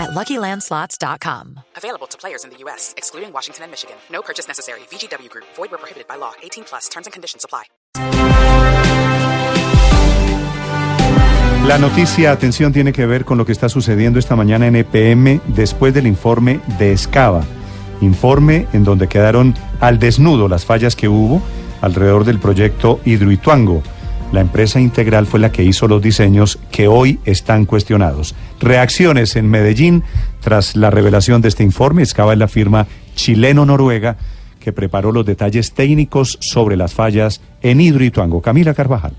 at LuckyLandSlots.com. Available to players in the U.S., excluding Washington and Michigan. No purchase necessary. VGW Group. Void where prohibited by law. 18 plus. Terms and conditions apply. La noticia, atención, tiene que ver con lo que está sucediendo esta mañana en EPM después del informe de Escava. Informe en donde quedaron al desnudo las fallas que hubo alrededor del proyecto Hidroituango. La empresa integral fue la que hizo los diseños que hoy están cuestionados. Reacciones en Medellín tras la revelación de este informe. Escava es la firma chileno-noruega que preparó los detalles técnicos sobre las fallas en Hidroituango. Camila Carvajal.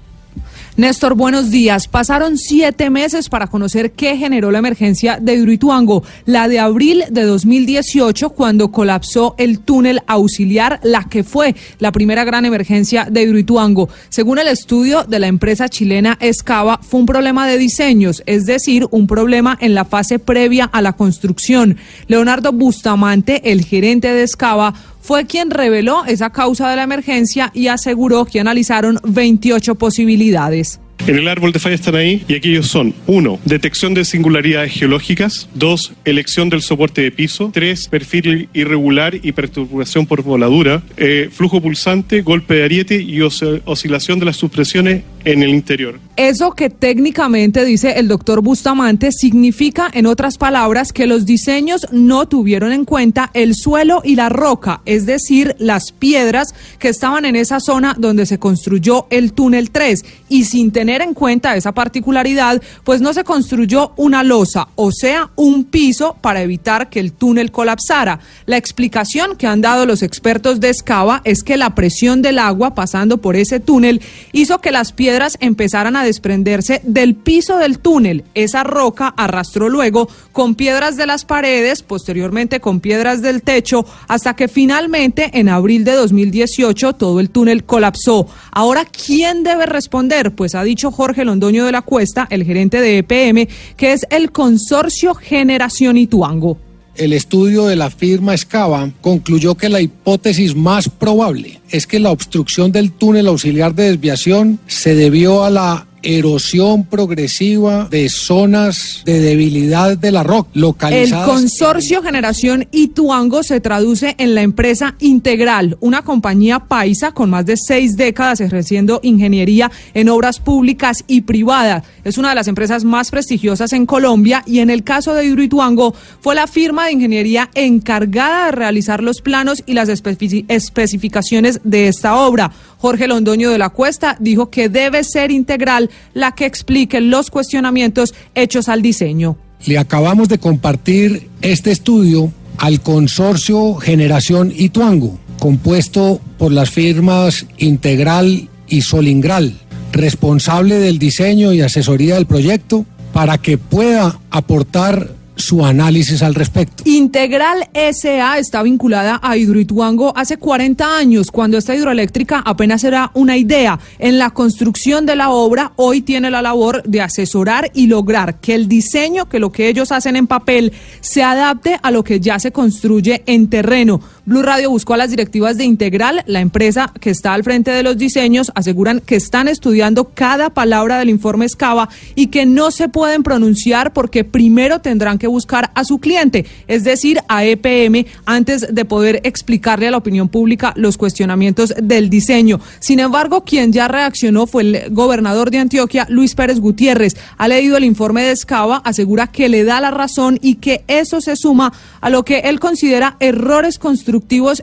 Néstor, buenos días. Pasaron siete meses para conocer qué generó la emergencia de Hidroituango, la de abril de 2018, cuando colapsó el túnel auxiliar, la que fue la primera gran emergencia de Hidroituango. Según el estudio de la empresa chilena Escava, fue un problema de diseños, es decir, un problema en la fase previa a la construcción. Leonardo Bustamante, el gerente de Escava, fue quien reveló esa causa de la emergencia y aseguró que analizaron 28 posibilidades. En el árbol de falla están ahí y aquellos son 1. Detección de singularidades geológicas 2. Elección del soporte de piso 3. Perfil irregular y perturbación por voladura eh, flujo pulsante, golpe de ariete y os oscilación de las supresiones en el interior. Eso que técnicamente dice el doctor Bustamante significa, en otras palabras, que los diseños no tuvieron en cuenta el suelo y la roca, es decir, las piedras que estaban en esa zona donde se construyó el túnel 3 y sin tener en cuenta esa particularidad, pues no se construyó una losa, o sea, un piso para evitar que el túnel colapsara. La explicación que han dado los expertos de Escava es que la presión del agua pasando por ese túnel hizo que las piedras empezaran a desprenderse del piso del túnel. Esa roca arrastró luego con piedras de las paredes, posteriormente con piedras del techo, hasta que finalmente en abril de 2018 todo el túnel colapsó. Ahora, ¿quién debe responder? Pues ha dicho Jorge Londoño de la Cuesta, el gerente de EPM, que es el consorcio Generación Ituango. El estudio de la firma Escava concluyó que la hipótesis más probable es que la obstrucción del túnel auxiliar de desviación se debió a la erosión progresiva de zonas de debilidad de la roca localizadas. El consorcio Generación Ituango se traduce en la empresa Integral, una compañía paisa con más de seis décadas ejerciendo ingeniería en obras públicas y privadas. Es una de las empresas más prestigiosas en Colombia y en el caso de Hidroituango fue la firma de ingeniería encargada de realizar los planos y las especificaciones de esta obra. Jorge Londoño de la Cuesta dijo que debe ser integral la que explique los cuestionamientos hechos al diseño. Le acabamos de compartir este estudio al consorcio Generación Ituango, compuesto por las firmas Integral y Solingral, responsable del diseño y asesoría del proyecto, para que pueda aportar su análisis al respecto. Integral SA está vinculada a Hidroituango hace 40 años, cuando esta hidroeléctrica apenas era una idea. En la construcción de la obra, hoy tiene la labor de asesorar y lograr que el diseño, que lo que ellos hacen en papel, se adapte a lo que ya se construye en terreno. Blue Radio buscó a las directivas de Integral, la empresa que está al frente de los diseños, aseguran que están estudiando cada palabra del informe Escava y que no se pueden pronunciar porque primero tendrán que buscar a su cliente, es decir, a EPM, antes de poder explicarle a la opinión pública los cuestionamientos del diseño. Sin embargo, quien ya reaccionó fue el gobernador de Antioquia, Luis Pérez Gutiérrez. Ha leído el informe de Escava, asegura que le da la razón y que eso se suma a lo que él considera errores constructivos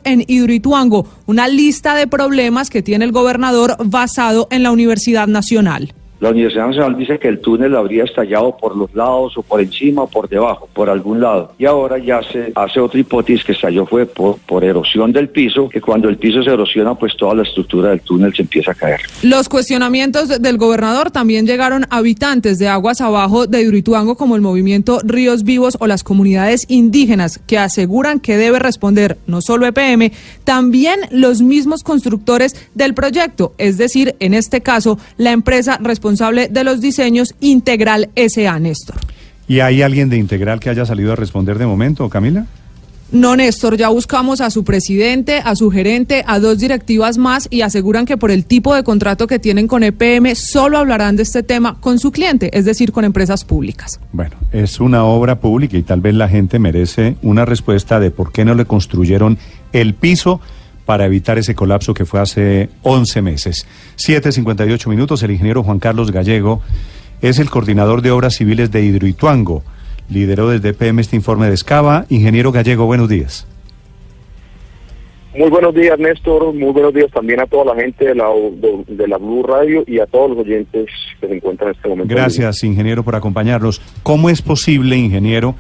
en Hidroituango, una lista de problemas que tiene el gobernador basado en la Universidad Nacional. La Universidad Nacional dice que el túnel habría estallado por los lados o por encima o por debajo, por algún lado. Y ahora ya se hace otra hipótesis que estalló fue por, erosión del piso, que cuando el piso se erosiona, pues toda la estructura del túnel se empieza a caer. Los cuestionamientos del gobernador también llegaron a habitantes de aguas abajo de Hidroituango como el movimiento Ríos Vivos o las comunidades indígenas que aseguran que debe responder no solo EPM, también los mismos constructores del proyecto, es decir, en este caso, la empresa responsable de los diseños Integral SA, Néstor. ¿Y hay alguien de Integral que haya salido a responder de momento, Camila? No, Néstor, ya buscamos a su presidente, a su gerente, a dos directivas más y aseguran que por el tipo de contrato que tienen con EPM solo hablarán de este tema con su cliente, es decir, con empresas públicas. Bueno, es una obra pública y tal vez la gente merece una respuesta de por qué no le construyeron el piso para evitar ese colapso que fue hace 11 meses. 7.58 minutos, el ingeniero Juan Carlos Gallego es el coordinador de obras civiles de Hidroituango lideró desde PM este informe de Escava. Ingeniero Gallego, buenos días. Muy buenos días, Néstor. Muy buenos días también a toda la gente de la, de, la Blue Radio y a todos los oyentes que se encuentran en este momento. Gracias, ingeniero, por acompañarnos. ¿Cómo es posible, ingeniero,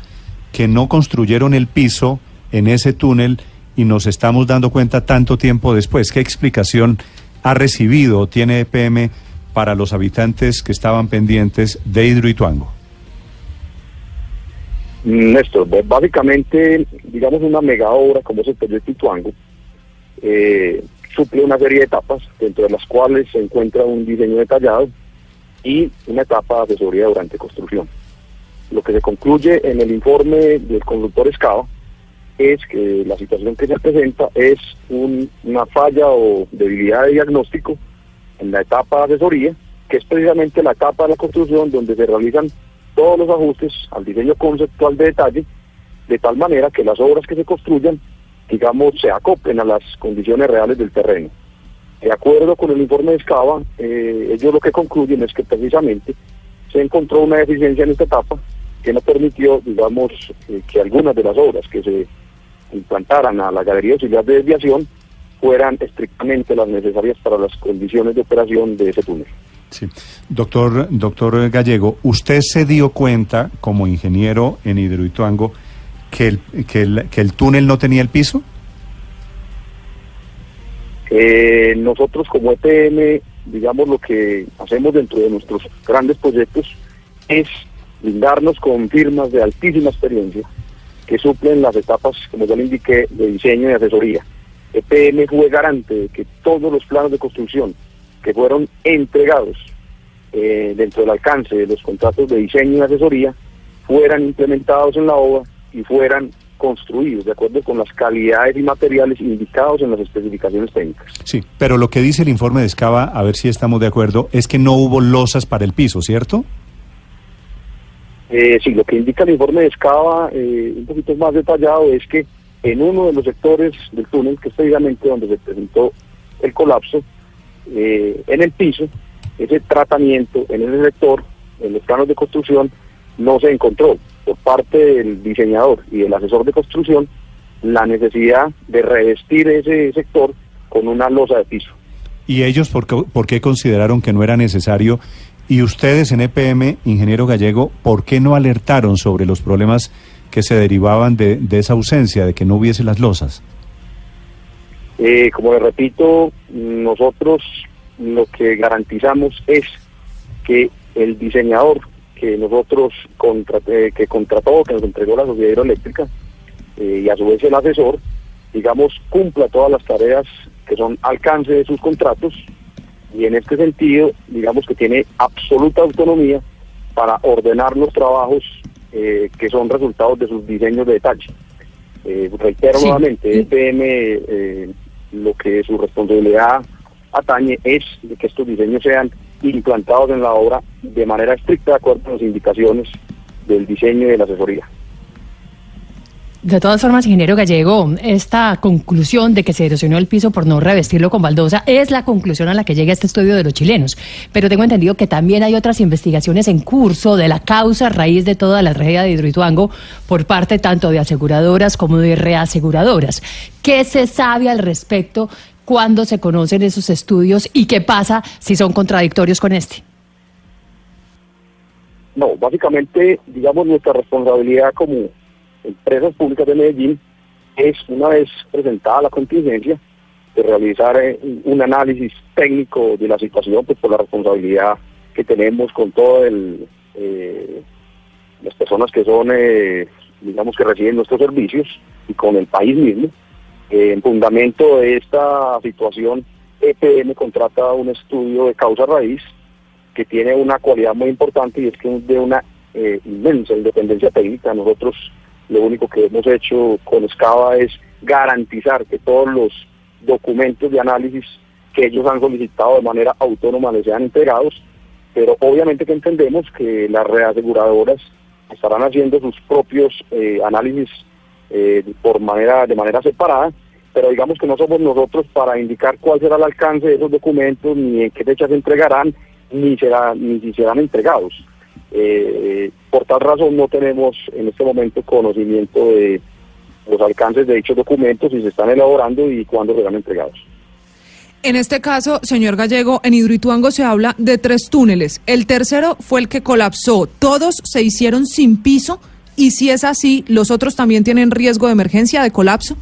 que no construyeron el piso en ese túnel y nos estamos dando cuenta tanto tiempo después? ¿Qué explicación ha recibido o tiene EPM para los habitantes que estaban pendientes de Hidroituango? Néstor, básicamente, digamos, una mega obra como es el proyecto Ituango, eh, suple una serie de etapas, dentro de las cuales se encuentra un diseño detallado y una etapa de asesoría durante construcción. Lo que se concluye en el informe del conductor Escava es que la situación que se presenta es una falla o debilidad de diagnóstico en la etapa de asesoría, que es precisamente la etapa de la construcción donde se realizan todos los ajustes al diseño conceptual de detalle, de tal manera que las obras que se construyan, digamos, se acoplen a las condiciones reales del terreno. De acuerdo con el informe de Escava, eh, ellos lo que concluyen es que precisamente se encontró una deficiencia en esta etapa que no permitió, digamos, eh, que algunas de las obras que se implantaran a la galería auxiliar de desviación fueran estrictamente las necesarias para las condiciones de operación de ese túnel. Sí. Doctor, doctor Gallego, ¿usted se dio cuenta como ingeniero en Hidroituango que el, que el, que el túnel no tenía el piso? Eh, nosotros como EPM, digamos, lo que hacemos dentro de nuestros grandes proyectos es brindarnos con firmas de altísima experiencia que suplen las etapas, como ya le indiqué, de diseño y asesoría. EPM fue garante de que todos los planos de construcción que fueron entregados eh, dentro del alcance de los contratos de diseño y asesoría fueran implementados en la obra y fueran construidos de acuerdo con las calidades y materiales indicados en las especificaciones técnicas. Sí, pero lo que dice el informe de Escava, a ver si estamos de acuerdo, es que no hubo losas para el piso, ¿cierto? Eh, sí, lo que indica el informe de Escava, eh, un poquito más detallado, es que en uno de los sectores del túnel, que es precisamente donde se presentó el colapso, eh, en el piso, ese tratamiento en ese sector, en los planos de construcción, no se encontró por parte del diseñador y del asesor de construcción la necesidad de revestir ese sector con una losa de piso. ¿Y ellos por qué, por qué consideraron que no era necesario? Y ustedes en EPM, ingeniero gallego, ¿por qué no alertaron sobre los problemas que se derivaban de, esa ausencia, de que no hubiese las losas? Eh, como le repito, nosotros lo que garantizamos es que el diseñador que nosotros contraté, que contrató, que nos entregó la sociedad hidroeléctrica eh, y a su vez el asesor, digamos, cumpla todas las tareas que son alcance de sus contratos y en este sentido, digamos que tiene absoluta autonomía para ordenar los trabajos eh, que son resultados de sus diseños de detalle. reitero nuevamente, EPM lo que su responsabilidad atañe es de que estos diseños sean implantados en la obra de manera estricta de acuerdo con las indicaciones del diseño y de la asesoría. De todas formas, ingeniero Gallego, esta conclusión de que se erosionó el piso por no revestirlo con baldosa es la conclusión a la que llega este estudio de los chilenos. Pero tengo entendido que también hay otras investigaciones en curso de la causa raíz de toda la tragedia de Hidroituango por parte tanto de aseguradoras como de reaseguradoras. ¿Qué se sabe al respecto cuando se conocen esos estudios y qué pasa si son contradictorios con este? No, básicamente, digamos, nuestra responsabilidad como empresas públicas de Medellín es, una vez presentada la contingencia, de realizar eh, un análisis técnico de la situación, pues por la responsabilidad que tenemos con todo el eh, las personas que son, eh, digamos, que reciben nuestros servicios y con el país mismo. en fundamento de esta situación, EPM contrata un estudio de causa raíz que tiene una cualidad muy importante y es que es de una inmensa independencia técnica. Nosotros lo único que hemos hecho con Escava es garantizar que todos los documentos de análisis que ellos han solicitado de manera autónoma les sean entregados, pero obviamente que entendemos que las reaseguradoras estarán haciendo sus propios eh, análisis eh, por manera de manera separada, pero digamos que no somos nosotros para indicar cuál será el alcance de esos documentos, ni en qué fecha se entregarán, ni será ni si serán entregados. Eh, por tal razón no tenemos en este momento conocimiento de los alcances de dichos documentos y se están elaborando y cuándo serán entregados. En este caso, señor Gallego, en Hidroituango se habla de tres túneles. El tercero fue el que colapsó. Todos se hicieron sin piso y si es así, ¿los otros también tienen riesgo de emergencia, de colapso?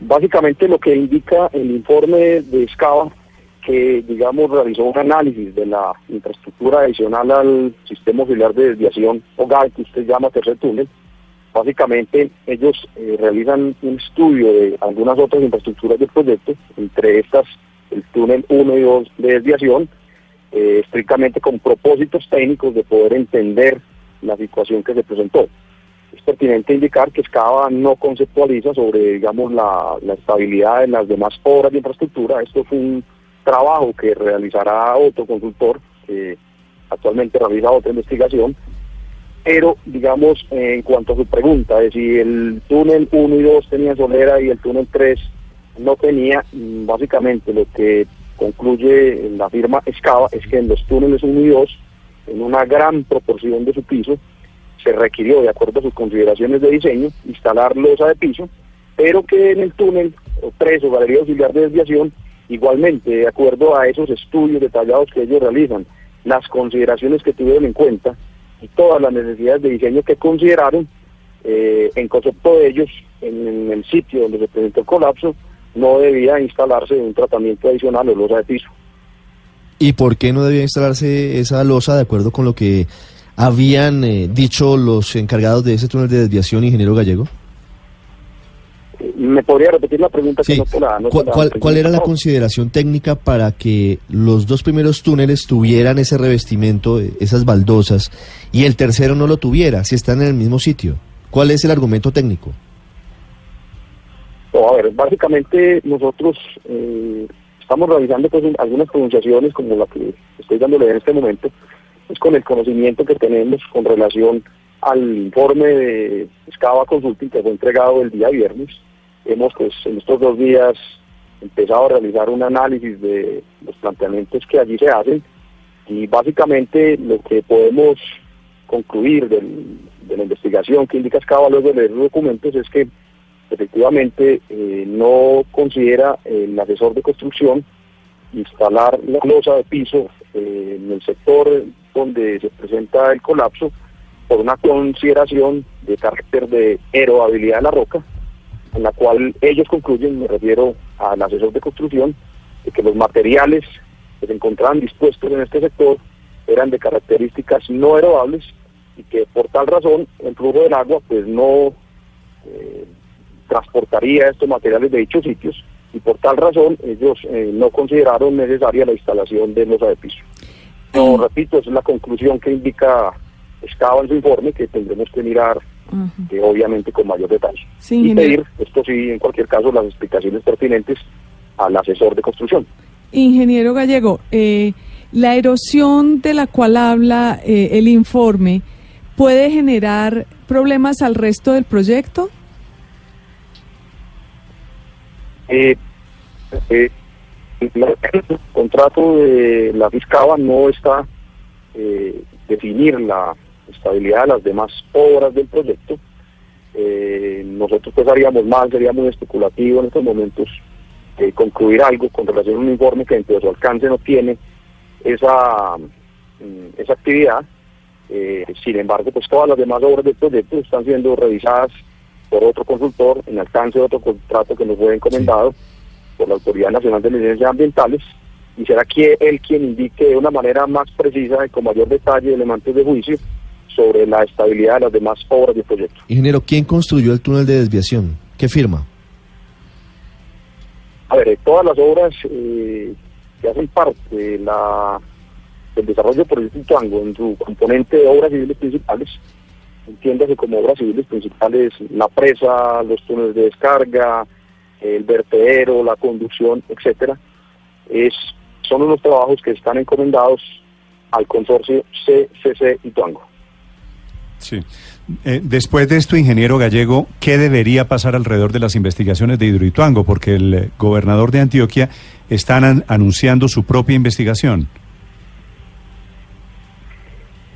Básicamente lo que indica el informe de Escava, que digamos realizó un análisis de la infraestructura adicional al sistema auxiliar de desviación o GAI, que usted llama tercer túnel, Básicamente ellos eh, realizan un estudio de algunas otras infraestructuras del proyecto, entre estas el túnel 1 y 2 de desviación, eh, estrictamente con propósitos técnicos de poder entender la situación que se presentó. Es pertinente indicar que Escava no conceptualiza sobre, digamos, la, la estabilidad de las demás obras de infraestructura. Esto es un trabajo que realizará otro consultor que actualmente realiza otra investigación pero digamos en cuanto a su pregunta de si el túnel 1 y 2 tenían solera y el túnel 3 no tenía, mm, básicamente lo que concluye la firma Escava es que en los túneles 1 y 2, en una gran proporción de su piso, se requirió, de acuerdo a sus consideraciones de diseño, instalar losa de piso, pero que en el túnel 3 o galería auxiliar de desviación, igualmente, de acuerdo a esos estudios detallados que ellos realizan, las consideraciones que tuvieron en cuenta, y todas las necesidades de diseño que consideraron, eh, en concepto de ellos, en, el sitio donde se presentó el colapso, no debía instalarse un tratamiento adicional o losa de piso. ¿Y por qué no debía instalarse esa losa de acuerdo con lo que habían eh, dicho los encargados de ese túnel de desviación, ingeniero gallego? ¿Me podría repetir la pregunta? Sí. ¿Cuál, era la consideración técnica para que los dos primeros túneles tuvieran ese revestimiento, esas baldosas, y el tercero no lo tuviera, si están en el mismo sitio? ¿Cuál es el argumento técnico? a ver, básicamente nosotros eh, estamos realizando pues, algunas pronunciaciones como la que estoy dándole en este momento, es con el conocimiento que tenemos con relación al informe de Escava Consulting que fue entregado el día viernes. Hemos pues en estos dos días empezado a realizar un análisis de los planteamientos que allí se hacen y básicamente lo que podemos concluir de la investigación que indica Escava luego de leer los documentos es que efectivamente eh, no considera el asesor de construcción instalar la losa de piso eh, en el sector donde se presenta el colapso por una consideración de carácter de erodibilidad de la roca en la cual ellos concluyen, me refiero al asesor de construcción, de que los materiales que se encontraban dispuestos en este sector eran de características no erodables y que por tal razón el flujo del agua pues no eh, transportaría estos materiales de dichos sitios y por tal razón ellos eh, no consideraron necesaria la instalación de losa de piso. Pero repito, esa es la conclusión que indica Escava en su informe que tendremos que mirar obviamente con mayor detalle. y pedir, esto sí, en cualquier caso, las explicaciones pertinentes al asesor de construcción. Ingeniero Gallego, eh, la erosión de la cual habla eh, el informe puede generar problemas al resto del proyecto? Eh, el contrato de la Fiscaba no está definir la estabilidad de las demás obras del proyecto. Eh, nosotros pues haríamos mal, sería muy especulativo en estos momentos eh, concluir algo con relación a un informe que dentro de su alcance no tiene esa mm, esa actividad. Eh, sin embargo, pues todas las demás obras del proyecto están siendo revisadas por otro consultor en alcance de otro contrato que nos fue encomendado por la Autoridad Nacional de Licencias Ambientales y será que él quien indique de una manera más precisa y con mayor detalle elementos de juicio sobre la estabilidad de las demás obras del proyecto. Ingeniero, ¿quién construyó el túnel de desviación? ¿Qué firma? A ver, eh, todas las obras eh, que hacen parte de la, del desarrollo del proyecto Ituango en su componente de obras civiles principales, entiéndase como obras civiles principales la presa, los túneles de descarga, el vertedero, la conducción, etcétera, es, son unos trabajos que están encomendados al consorcio CCC Ituango. Sí. Eh, después de esto, ingeniero gallego, ¿qué debería pasar alrededor de las investigaciones de Hidroituango? Porque el eh, gobernador de Antioquia está an anunciando su propia investigación.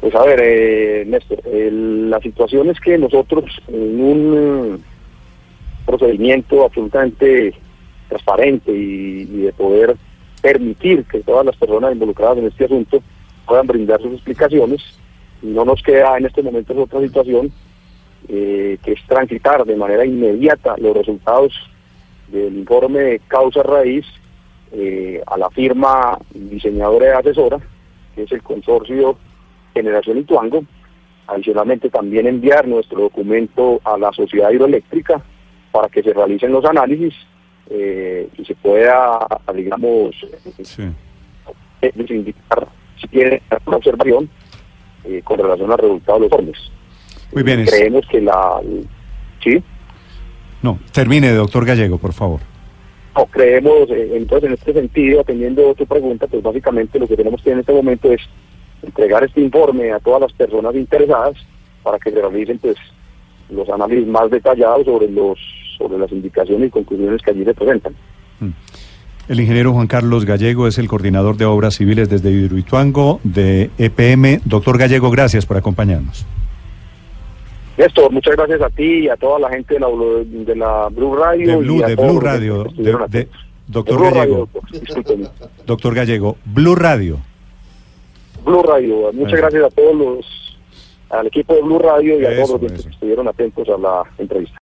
Pues a ver, eh, Néstor, la situación es que nosotros en un procedimiento absolutamente transparente y, y de poder permitir que todas las personas involucradas en este asunto puedan brindar sus explicaciones, no nos queda en este momento otra situación eh, que es transitar de manera inmediata los resultados del informe de causa raíz eh, a la firma diseñadora y asesora, que es el consorcio Generación Ituango. Adicionalmente también enviar nuestro documento a la sociedad hidroeléctrica para que se realicen los análisis eh, y se pueda, digamos, sí. indicar si tiene una observación eh, con relación al resultado de los informes. Muy bien. Creemos que la... ¿Sí? No, termine, doctor Gallego, por favor. No, creemos, eh, entonces en este sentido, atendiendo tu pregunta, pues básicamente lo que tenemos que en este momento es entregar este informe a todas las personas interesadas para que se realicen pues los análisis más detallados sobre los sobre las indicaciones y conclusiones que allí se presentan. Mm. El ingeniero Juan Carlos Gallego es el coordinador de obras civiles desde Hidroituango de EPM. Doctor Gallego, gracias por acompañarnos. Néstor, muchas gracias a ti y a toda la gente de la, de la Blue Radio. De Blue, de Blue Radio. De, de, doctor Blue Gallego. Radio, doctor Gallego, Blue Radio. Blue Radio. Muchas gracias a todos los, al equipo de Blue Radio y a todos los que estuvieron atentos a la entrevista.